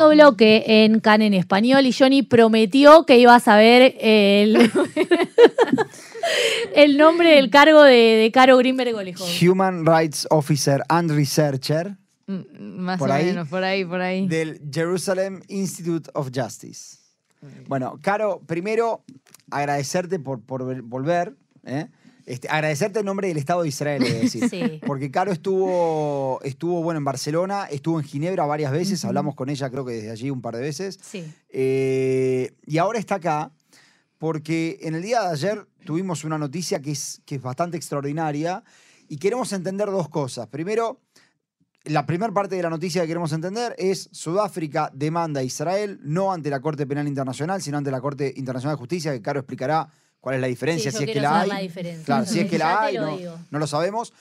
segundo bloque en Can en español y Johnny prometió que iba a saber el, el nombre del cargo de, de Caro Greenberg Olejón. Human Rights Officer and Researcher Mm, Más Por o ahí. menos, por ahí, por ahí. del Jerusalem Institute of Justice. Bueno, Caro, primero agradecerte por, por ver- volver. ¿eh? Este, agradecerte en nombre del Estado de Israel, es decir. Sí. Porque Caro estuvo, estuvo bueno, en Barcelona, estuvo en Ginebra varias veces, hablamos con ella creo que desde allí un par de veces. Sí. Eh, y ahora está acá porque en el día de ayer tuvimos una noticia que es, que es bastante extraordinaria y queremos entender dos cosas. Primero, la primera parte de la noticia que queremos entender es Sudáfrica demanda a Israel no ante la Corte Penal Internacional, sino ante la Corte Internacional de Justicia, que Caro explicará cuál es la diferencia, Sí, si es que la hay. saber la diferencia. Claro, si es que la hay, no, lo sabemos.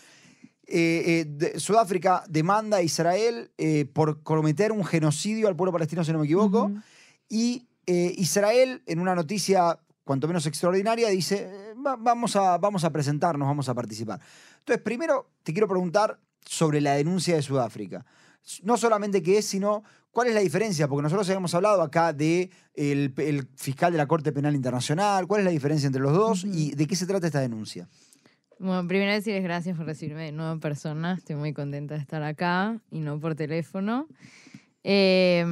Eh, eh, de- Sudáfrica demanda a Israel eh, por cometer un genocidio al pueblo palestino, si no me equivoco. Y Israel, en una noticia cuanto menos extraordinaria, dice, va- vamos, a, vamos a presentarnos, vamos a participar. Entonces, primero te quiero preguntar sobre la denuncia de Sudáfrica. No solamente qué es, sino cuál es la diferencia, porque nosotros habíamos hablado acá de el, el fiscal de la Corte Penal Internacional, cuál es la diferencia entre los dos y de qué se trata esta denuncia. Bueno, primero decirles gracias por recibirme de nuevo en persona. Estoy muy contenta de estar acá y no por teléfono. Eh,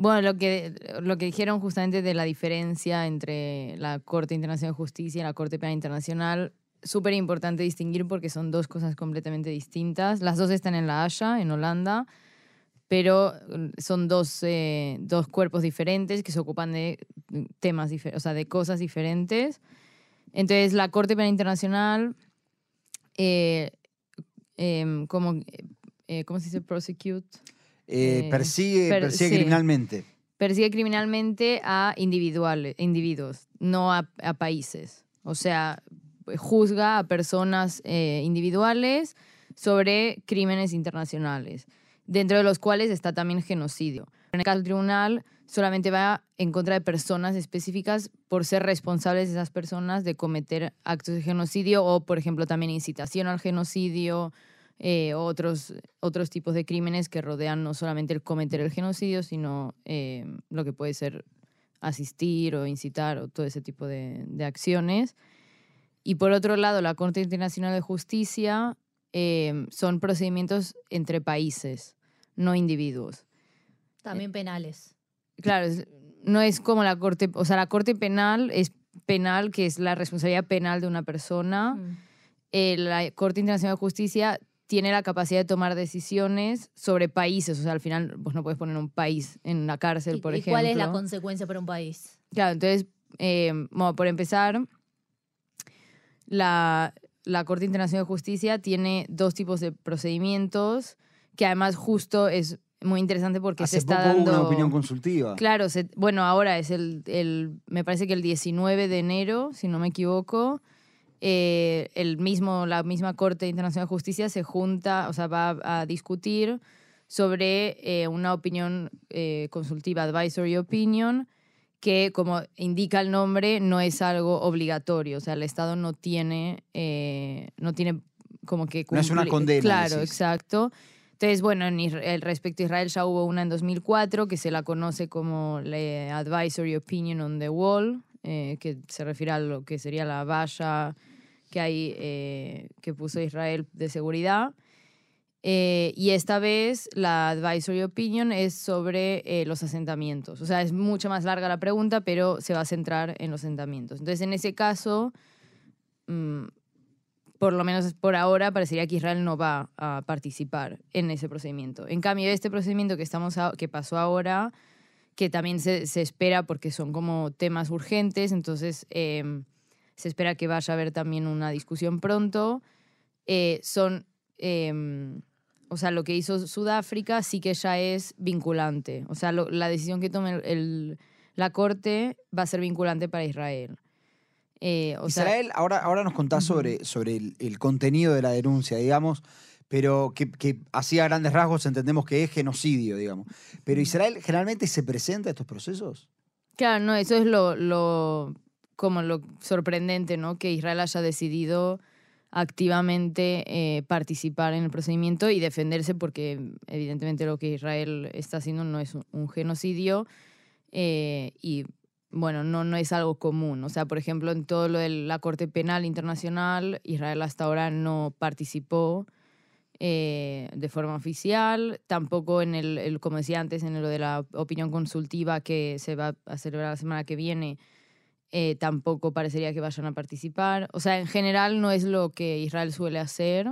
bueno, lo que, lo que dijeron justamente de la diferencia entre la Corte Internacional de Justicia y la Corte Penal Internacional, súper importante distinguir porque son dos cosas completamente distintas. Las dos están en La Haya, en Holanda, pero mm, son dos, eh, dos cuerpos diferentes que se ocupan de temas diferentes, o sea, de cosas diferentes. Entonces, la Corte Penal Internacional, eh, em, como, eh, ¿cómo se dice? Prosecute. Eh, Eh, persigue per- persigue sí. criminalmente. Persigue criminalmente a individuales, individuos, no a, a países. O sea, juzga a personas eh, individuales sobre crímenes internacionales, dentro de los cuales está también genocidio. En el caso del tribunal, solamente va en contra de personas específicas por ser responsables de esas personas de cometer actos de genocidio o, por ejemplo, también incitación al genocidio, eh, otros, otros tipos de crímenes que rodean no solamente el cometer el genocidio, sino eh, lo que puede ser asistir o incitar o todo ese tipo de, de acciones. Y por otro lado, la Corte Internacional de Justicia eh, son procedimientos entre países, no individuos. También penales. Claro, no es como la Corte, o sea, la Corte Penal es penal, que es la responsabilidad penal de una persona. Mm. Eh, la Corte Internacional de Justicia tiene la capacidad de tomar decisiones sobre países. O sea, al final vos no puedes poner un país en la cárcel, ¿Y, por y ejemplo. cuál es la consecuencia para un país? Claro, entonces, eh, bueno, por empezar, la, la Corte Internacional de Justicia tiene dos tipos de procedimientos que además justo es muy interesante porque Hace se está poco dando... una opinión consultiva. Claro, se- bueno, ahora es el, el, me parece que el 19 de enero, si no me equivoco, eh, el mismo, la misma Corte Internacional de Justicia se junta, o sea, va a discutir sobre eh, una opinión eh, consultiva, advisory opinion, que como indica el nombre, no es algo obligatorio, o sea, el Estado no tiene, eh, no tiene como que No es una cumplir- condena, Claro, decís. exacto. Entonces, bueno, en Isra- respecto a Israel ya hubo una en 2004 que se la conoce como la Advisory Opinion on the Wall, eh, que se refiere a lo que sería la valla que hay eh, que puso Israel de seguridad. Eh, y esta vez la Advisory Opinion es sobre eh, los asentamientos. O sea, es mucho más larga la pregunta, pero se va a centrar en los asentamientos. Entonces, en ese caso, mm, por lo menos por ahora, parecería que Israel no va a participar en ese procedimiento. En cambio, este procedimiento que, estamos a- que pasó ahora, que también se, se espera porque son como temas urgentes, entonces eh, se espera que vaya a haber también una discusión pronto, eh, son... o sea, lo que hizo Sudáfrica sí que ya es vinculante. O sea, lo- la decisión que tome el- el- la Corte va a ser vinculante para Israel. Eh, o sea, Israel, ahora, ahora nos contás sobre, sobre el, el contenido de la denuncia, digamos, pero que, que así a grandes rasgos entendemos que es genocidio, digamos. Pero Israel generalmente se presenta a estos procesos. Claro, no, eso es lo, lo como lo sorprendente, ¿no? Que Israel haya decidido activamente eh, participar en el procedimiento y defenderse porque evidentemente lo que Israel está haciendo no es un, un genocidio eh, y bueno, no, no es algo común. O sea, por ejemplo, en todo lo de la Corte Penal Internacional, Israel hasta ahora no participó eh, de forma oficial, tampoco en el, el- como decía antes, en lo de la opinión consultiva que se va a celebrar la semana que viene, eh, tampoco parecería que vayan a participar. O sea, en general no es lo que Israel suele hacer.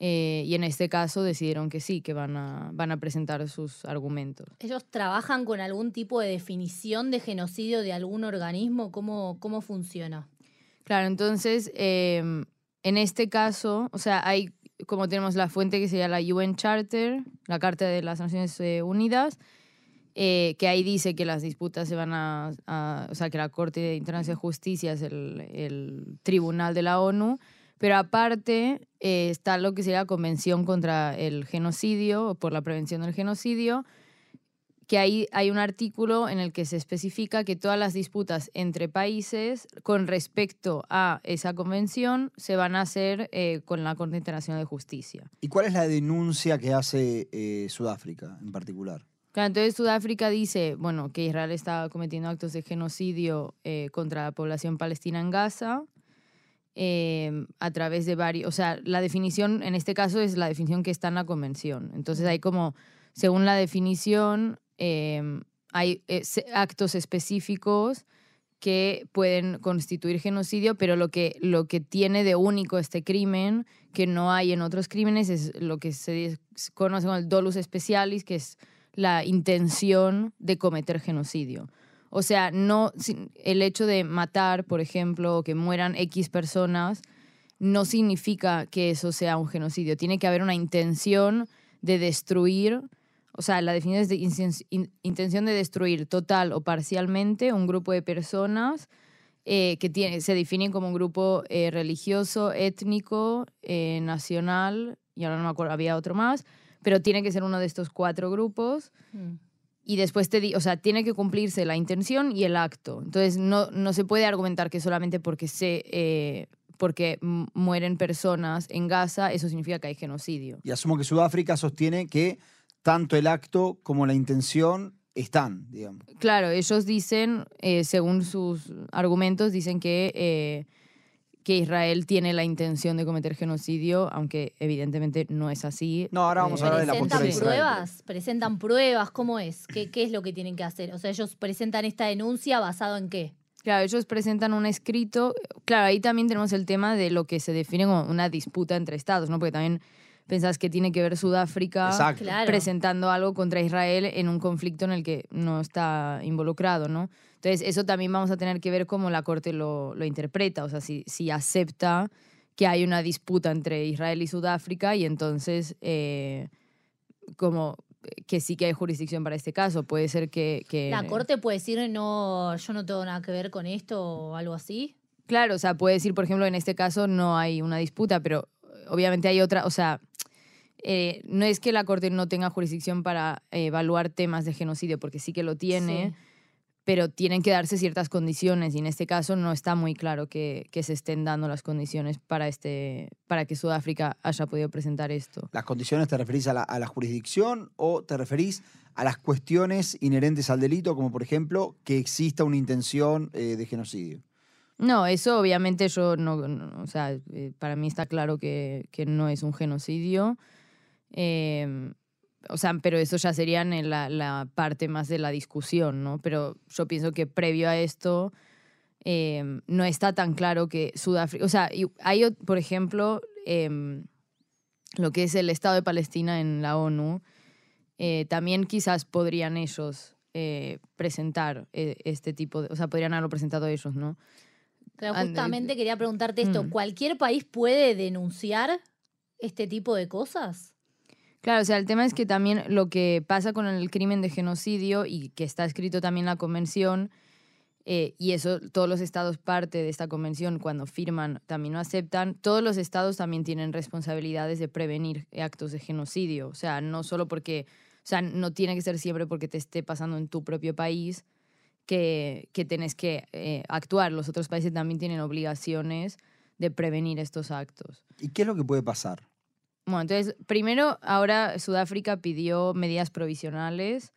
eh, y en este caso decidieron que sí, que van a, van a presentar sus argumentos. ¿Ellos trabajan con algún tipo de definición de genocidio de algún organismo? ¿Cómo, cómo funciona? Claro, entonces, eh, en este caso, o sea, hay, como tenemos la fuente que sería la UN Charter, la Carta de las Naciones Unidas, eh, que ahí dice que las disputas se van a, a- o sea, que la Corte Internacional de Justicia es el, el tribunal de la ONU, pero aparte eh, está lo que sería la Convención contra el Genocidio, o por la prevención del genocidio, que ahí hay un artículo en el que se especifica que todas las disputas entre países con respecto a esa convención se van a hacer eh, con la Corte Internacional de Justicia. ¿Y cuál es la denuncia que hace eh, Sudáfrica en particular? Entonces Sudáfrica dice, bueno, que Israel está cometiendo actos de genocidio eh, contra la población palestina en Gaza eh, a través de varios, o sea, la definición en este caso es la definición que está en la convención. Entonces hay como, según la definición, eh, hay eh, actos específicos que pueden constituir genocidio, pero lo que, lo que tiene de único este crimen, que no hay en otros crímenes, es lo que se conoce como el dolus specialis, que es la intención de cometer genocidio. O sea, no el hecho de matar, por ejemplo, o que mueran X personas, no significa que eso sea un genocidio. Tiene que haber una intención de destruir, o sea, la definición es de intención de destruir total o parcialmente un grupo de personas eh, que se definen como un grupo eh, religioso, étnico, eh, nacional, y ahora no me acuerdo, había otro más, pero tiene que ser uno de estos cuatro grupos Mm. y después te di, o sea, tiene que cumplirse la intención y el acto. Entonces no, no se puede argumentar que solamente porque se eh, porque mueren personas en Gaza, eso significa que hay genocidio. Y asumo que Sudáfrica sostiene que tanto el acto como la intención están, digamos. Claro, ellos dicen, eh, según sus argumentos, dicen que, eh, que Israel tiene la intención de cometer genocidio, aunque evidentemente no es así. No, ahora vamos a hablar de la ¿Presentan postura de Israel. pruebas? ¿Presentan pruebas? ¿Cómo es? ¿Qué, ¿Qué es lo que tienen que hacer? O sea, ellos presentan esta denuncia basado en qué? Claro, ellos presentan un escrito. Claro, ahí también tenemos el tema de lo que se define como una disputa entre estados, ¿no? Porque también pensás que tiene que ver Sudáfrica Exacto. Claro. presentando algo contra Israel en un conflicto en el que no está involucrado, ¿no? Entonces, eso también vamos a tener que ver cómo la Corte lo, lo interpreta, o sea, si, si acepta que hay una disputa entre Israel y Sudáfrica y entonces eh, como que sí que hay jurisdicción para este caso. Puede ser que... que ¿La corte puede decir, no, yo no tengo nada que ver con esto o algo así? Claro, o sea, puede decir, por ejemplo, en este caso no hay una disputa, pero obviamente hay otra, o sea, eh, no es que la Corte no tenga jurisdicción para eh, evaluar temas de genocidio, porque sí que lo tiene, Sí. pero tienen que darse ciertas condiciones y en este caso no está muy claro que, que se estén dando las condiciones para, este, para que Sudáfrica haya podido presentar esto. ¿Las condiciones te referís a la, a la jurisdicción o te referís a las cuestiones inherentes al delito, como por ejemplo que exista una intención eh, de genocidio? No, eso obviamente yo no, no- o sea, eh, para mí está claro que, que no es un genocidio. Eh, o sea, pero eso ya sería en la, la parte más de la discusión, ¿no? Pero yo pienso que previo a esto eh, no está tan claro que Sudáfrica, o sea, hay, por ejemplo, em, lo que es el Estado de Palestina en la ONU, eh, también quizás podrían ellos eh, presentar eh, este tipo de, o sea, podrían haberlo presentado ellos, ¿no? Pero justamente quería preguntarte esto, Mm. ¿cualquier país puede denunciar este tipo de cosas? Claro, o sea, el tema es que también lo que pasa con el crimen de genocidio y que está escrito también en la convención, eh, y eso todos los estados parte de esta convención cuando firman también lo aceptan, todos los estados también tienen responsabilidades de prevenir actos de genocidio, o sea, no solo porque, o sea, no tiene que ser siempre porque te esté pasando en tu propio país que, que tenés que eh, actuar, los otros países también tienen obligaciones de prevenir estos actos. ¿Y qué es lo que puede pasar? Bueno, entonces, primero, ahora Sudáfrica pidió medidas provisionales,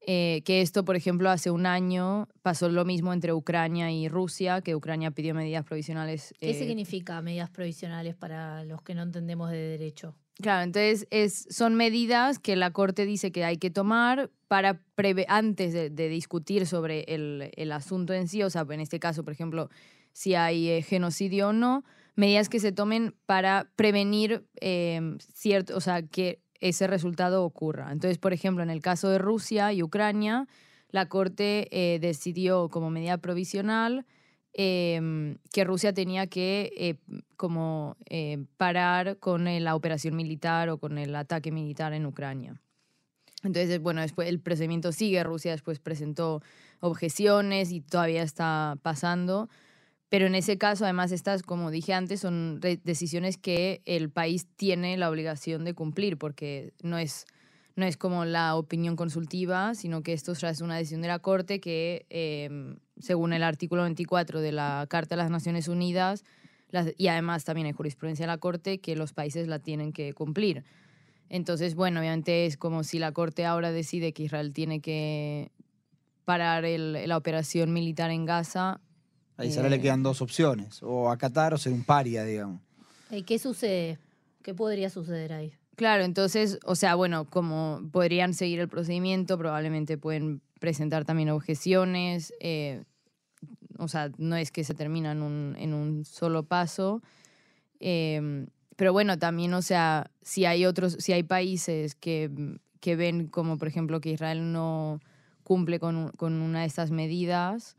eh, que esto, por ejemplo, hace un año pasó lo mismo entre Ucrania y Rusia, que Ucrania pidió medidas provisionales. ¿Qué eh, significa medidas provisionales para los que no entendemos de derecho? Claro, entonces es, son medidas que la Corte dice que hay que tomar para preve- antes de, de discutir sobre el, el asunto en sí, o sea, en este caso, por ejemplo, si hay eh, genocidio o no, medidas que se tomen para prevenir eh, cierto, o sea, que ese resultado ocurra. Entonces, por ejemplo, en el caso de Rusia y Ucrania, la Corte eh, decidió como medida provisional eh, que Rusia tenía que eh, como eh, parar con la operación militar o con el ataque militar en Ucrania. Entonces, bueno, después el procedimiento sigue, Rusia después presentó objeciones y todavía está pasando. Pero en ese caso, además, estas, como dije antes, son decisiones que el país tiene la obligación de cumplir, porque no es, no es como la opinión consultiva, sino que esto es una decisión de la Corte que, eh, según el artículo 24 de la Carta de las Naciones Unidas, y además también hay jurisprudencia de la Corte, que los países la tienen que cumplir. Entonces, bueno, obviamente es como si la Corte ahora decide que Israel tiene que parar la operación militar en Gaza. A Israel le Eh. quedan dos opciones, o acatar o ser un paria, digamos. ¿Y qué sucede? ¿Qué podría suceder ahí? Claro, entonces, o sea, bueno, como podrían seguir el procedimiento, probablemente pueden presentar también objeciones. eh, o sea, no es que se termina en un, en un solo paso. eh, pero bueno, también, o sea, si hay otros, si hay países que, que ven como, por ejemplo, que Israel no cumple con, con una de estas medidas,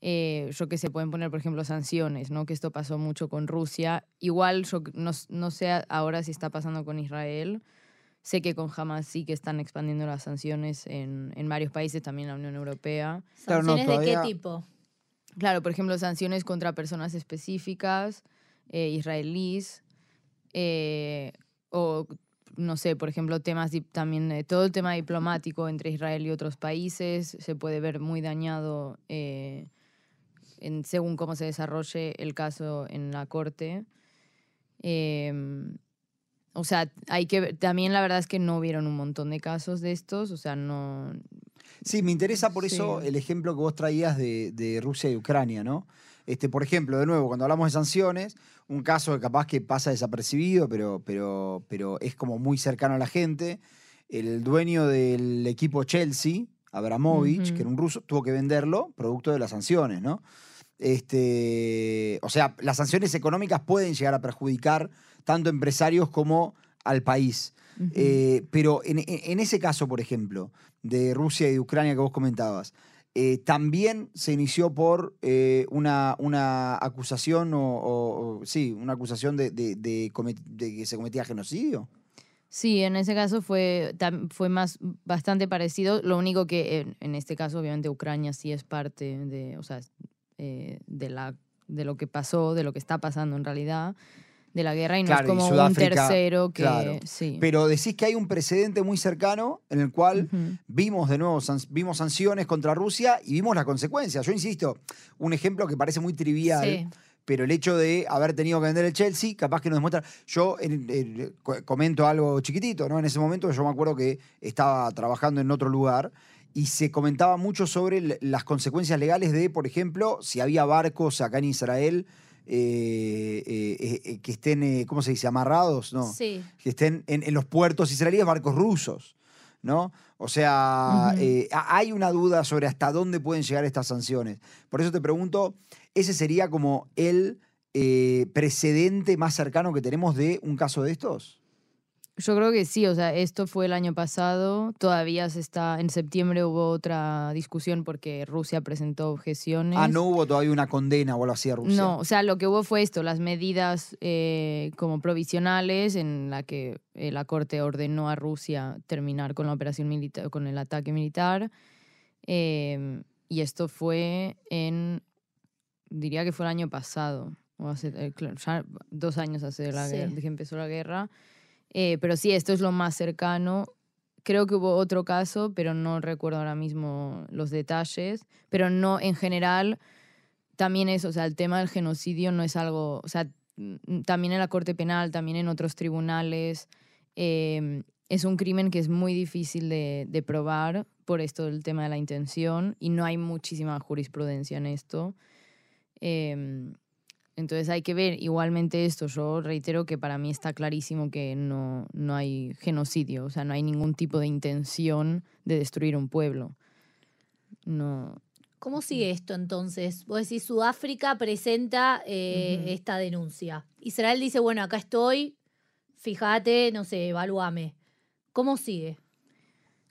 eh, yo que se pueden poner, por ejemplo, sanciones, ¿no? Que esto pasó mucho con Rusia. Igual, yo no, no sé ahora si está pasando con Israel. Sé que con Hamas sí que están expandiendo las sanciones en, en varios países, también en la Unión Europea. Claro, no, ¿Sanciones de qué tipo? Claro, por ejemplo, sanciones contra personas específicas, eh, israelíes, eh, o no sé, por ejemplo, temas también, eh, todo el tema diplomático entre Israel y otros países se puede ver muy dañado eh, en, según cómo se desarrolle el caso en la corte. Em, o sea, hay que ver- también la verdad es que no hubieron un montón de casos de estos, o sea, no, Sí, me interesa por eso Sí. el ejemplo que vos traías de, de Rusia y Ucrania, ¿no? Este, por ejemplo, de nuevo, cuando hablamos de sanciones, un caso que capaz que pasa desapercibido, pero, pero, pero es como muy cercano a la gente, el dueño del equipo Chelsea, Abramovich, que era un ruso, tuvo que venderlo producto de las sanciones, ¿no? Este, o sea, las sanciones económicas pueden llegar a perjudicar tanto empresarios como al país. Eh, pero en, ese caso, por ejemplo, de Rusia y de Ucrania que vos comentabas, eh, también se inició por eh, una, una acusación o, o- o- sí, una acusación de, de- de comet- de que se cometía genocidio. Sí, en ese caso fue, fue más bastante parecido. Lo único que en, en este caso, obviamente, Ucrania sí es parte de, o sea, eh, de, la, de lo que pasó, de lo que está pasando en realidad, de la guerra, y no Claro, es como un tercero que. claro. Sí. Pero decís que hay un precedente muy cercano en el cual vimos de nuevo san- vimos sanciones contra Rusia y vimos las consecuencias. Yo insisto, un ejemplo que parece muy trivial. Sí. Pero el hecho de haber tenido que vender el Chelsea, capaz que nos demuestra. Yo en- en- co- comento algo chiquitito, ¿no? En ese momento yo me acuerdo que estaba trabajando en otro lugar y se comentaba mucho sobre las consecuencias legales de, por ejemplo, si había barcos acá en Israel eh, eh, eh, que estén, ¿cómo se dice?, amarrados, ¿no? Sí. que estén en, en los puertos israelíes barcos rusos, ¿no? O sea, eh, ha- hay una duda sobre hasta dónde pueden llegar estas sanciones. Por eso te pregunto, ¿ese sería como el eh, precedente más cercano que tenemos de un caso de estos? Yo creo que sí, o sea, esto fue el año pasado, todavía se está, en septiembre hubo otra discusión porque Rusia presentó objeciones. Ah, no hubo todavía una condena o algo así a Rusia. No, o sea, lo que hubo fue esto, las medidas eh, como provisionales en la que eh, la Corte ordenó a Rusia terminar con la operación militar, con el ataque militar. eh, y esto fue en, diría que fue el año pasado, o hace, eh, ya dos años hace la Sí. guerra- que empezó la guerra. Eh, pero sí, esto es lo más cercano. Creo que hubo otro caso, pero no recuerdo ahora mismo los detalles. Pero no, en general, también es, o sea, el tema del genocidio no es algo, o sea, mm, también en la Corte Penal, también en otros tribunales, eh, es un crimen que es muy difícil de, de, probar por esto del tema de la intención y no hay muchísima jurisprudencia en esto. Eh, entonces hay que ver igualmente esto. Yo reitero que para mí está clarísimo que no, no hay genocidio, o sea, no hay ningún tipo de intención de destruir un pueblo. No. ¿Cómo sigue esto entonces? Vos decís, Sudáfrica presenta eh, esta denuncia. Israel dice, bueno, acá estoy, fíjate, no sé, evalúame. ¿Cómo sigue?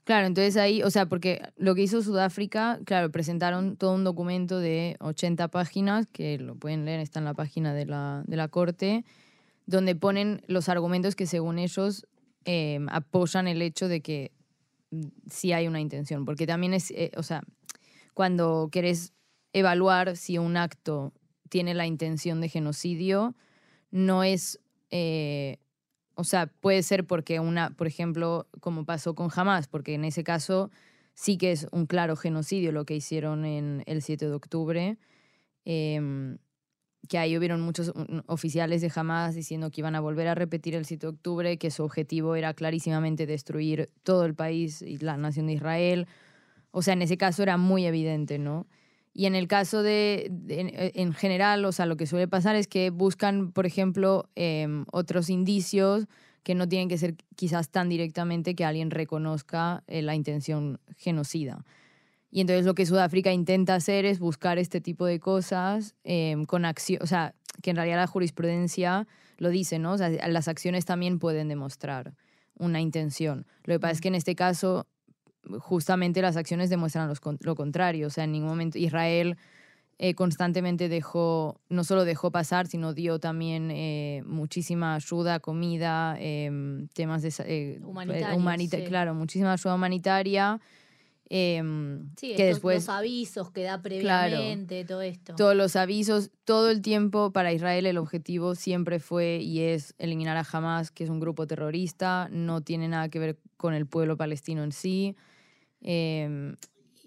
Claro, entonces ahí, o sea, porque lo que hizo Sudáfrica, claro, presentaron todo un documento de 80 páginas, que lo pueden leer, está en la página de la, de la Corte, donde ponen los argumentos que según ellos eh, apoyan el hecho de que mm, sí hay una intención, porque también es, eh, o sea, cuando querés evaluar si un acto tiene la intención de genocidio, no es, eh, o sea, puede ser porque una, por ejemplo, como pasó con Hamas, porque en ese caso sí que es un claro genocidio lo que hicieron en el 7 de octubre, em, que ahí hubieron muchos mm, oficiales de Hamas diciendo que iban a volver a repetir el 7 de octubre, que su objetivo era clarísimamente destruir todo el país y la nación de Israel. O sea, en ese caso era muy evidente, ¿no? Y en el caso de, de- en, en general, o sea, lo que suele pasar es que buscan, por ejemplo, em, otros indicios que no tienen que ser quizás tan directamente que alguien reconozca eh, la intención genocida. Y entonces lo que Sudáfrica intenta hacer es buscar este tipo de cosas em, con acción, o sea, que en realidad la jurisprudencia lo dice, ¿no? O sea, las acciones también pueden demostrar una intención. Lo que pasa es que en este caso justamente las acciones demuestran los lo contrario. O sea, en ningún momento Israel eh, constantemente dejó, no solo dejó pasar, sino dio también eh, muchísima ayuda, comida, em, temas de... eh, Humanitarios, humanita- sí. Claro, muchísima ayuda humanitaria. Em, Sí, que estos- después los avisos que da previamente, todo esto. todos los avisos, todo el tiempo para Israel el objetivo siempre fue y es eliminar a Hamas, que es un grupo terrorista, no tiene nada que ver con el pueblo palestino en sí. Em,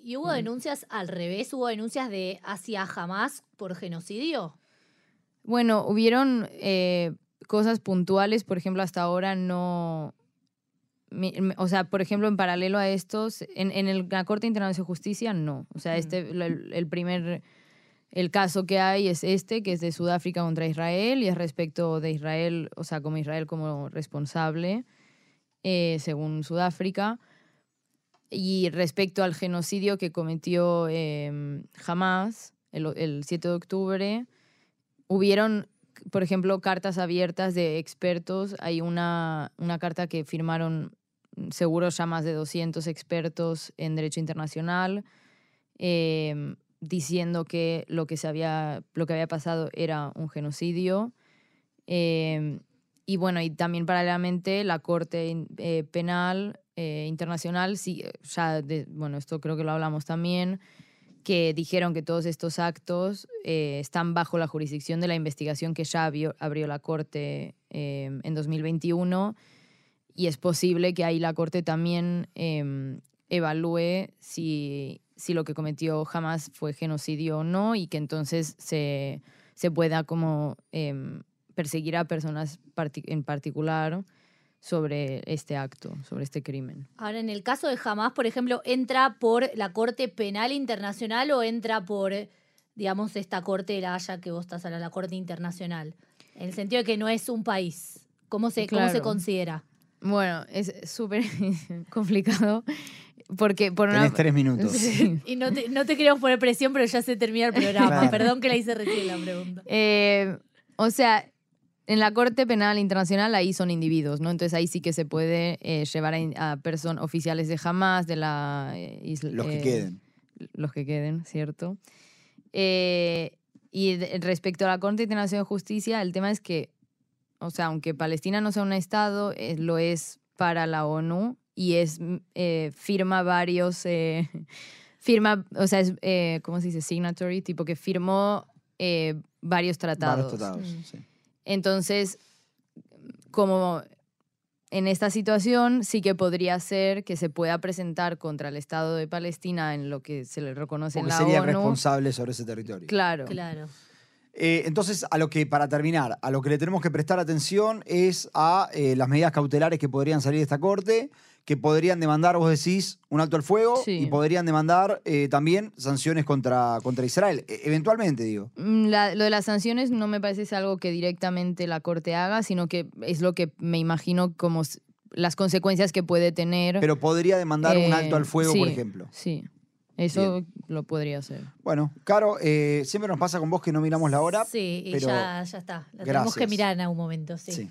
¿Y hubo denuncias al revés? ¿Hubo denuncias de hacia Hamas por genocidio? bueno, hubieron eh, cosas puntuales, por ejemplo, hasta ahora no... O sea, por ejemplo, en paralelo a estos, en, en el- la Corte Internacional de Justicia, no. O sea, este, el, el primer, el caso que hay es este, que es de Sudáfrica contra Israel, y es respecto de Israel, o sea, como Israel como responsable, eh, según Sudáfrica. Y respecto al genocidio que cometió eh, Hamas el, el 7 de octubre, hubieron, por ejemplo, cartas abiertas de expertos. Hay una, una carta que firmaron seguro ya más de 200 expertos en derecho internacional, eh, diciendo que lo que, se había, lo que había pasado era un genocidio. Eh, y bueno, y también paralelamente la Corte eh, Penal eh, Internacional, sí, ya, de- bueno, esto creo que lo hablamos también, que dijeron que todos estos actos eh, están bajo la jurisdicción de la investigación que ya abrió, la Corte eh, en 2021 y es posible que ahí la Corte también eh, evalúe si, si lo que cometió Hamas fue genocidio o no y que entonces se, se pueda como em, perseguir a personas en particular sobre este acto, sobre este crimen. Ahora, en el caso de Hamas, por ejemplo, ¿entra por la Corte Penal Internacional o entra por, digamos, esta Corte de la Haya que vos estás hablando, la Corte Internacional? En el sentido de que no es un país. ¿Cómo se, cómo se considera? Bueno, es súper complicado porque por una... Tenés tres minutos. Sí. Y no te, no te queremos poner presión, pero ya se termina el programa. Claro. Perdón que la hice recién la pregunta. Eh, o sea, en la Corte Penal Internacional ahí son individuos, ¿no? Entonces ahí sí que se puede eh, llevar a, a personas oficiales de Hamas, de la... eh, isla- Los que eh, queden. Los que queden, ¿cierto? Eh, y de- respecto a la Corte Internacional de Justicia, el tema es que, o sea, aunque Palestina no sea un Estado, eh, lo es para la ONU y es, mm, eh, firma varios, eh, firma, o sea, es, eh, ¿cómo se dice? Signatory, tipo que firmó eh, varios tratados. Varios tratados, Mm. sí. Entonces, como en esta situación sí que podría ser que se pueda presentar contra el Estado de Palestina en lo que se le reconoce Porque en la sería ONU. responsable sobre ese territorio. Claro. Claro. Eh, entonces, a lo que, para terminar, a lo que le tenemos que prestar atención es a eh, las medidas cautelares que podrían salir de esta corte, que podrían demandar, vos decís, un alto al fuego Sí. y podrían demandar eh, también sanciones contra, contra Israel. E- eventualmente, digo. Mm, la- lo de las sanciones no me parece es algo que directamente la Corte haga, sino que es lo que me imagino como las consecuencias que puede tener. Pero podría demandar un alto al fuego, por ejemplo. Sí, eso lo podría hacer. Bueno, Caro, eh, siempre nos pasa con vos que no miramos la hora. Sí, y pero ya, ya está. La tenemos que mirar en algún momento, sí. Sí.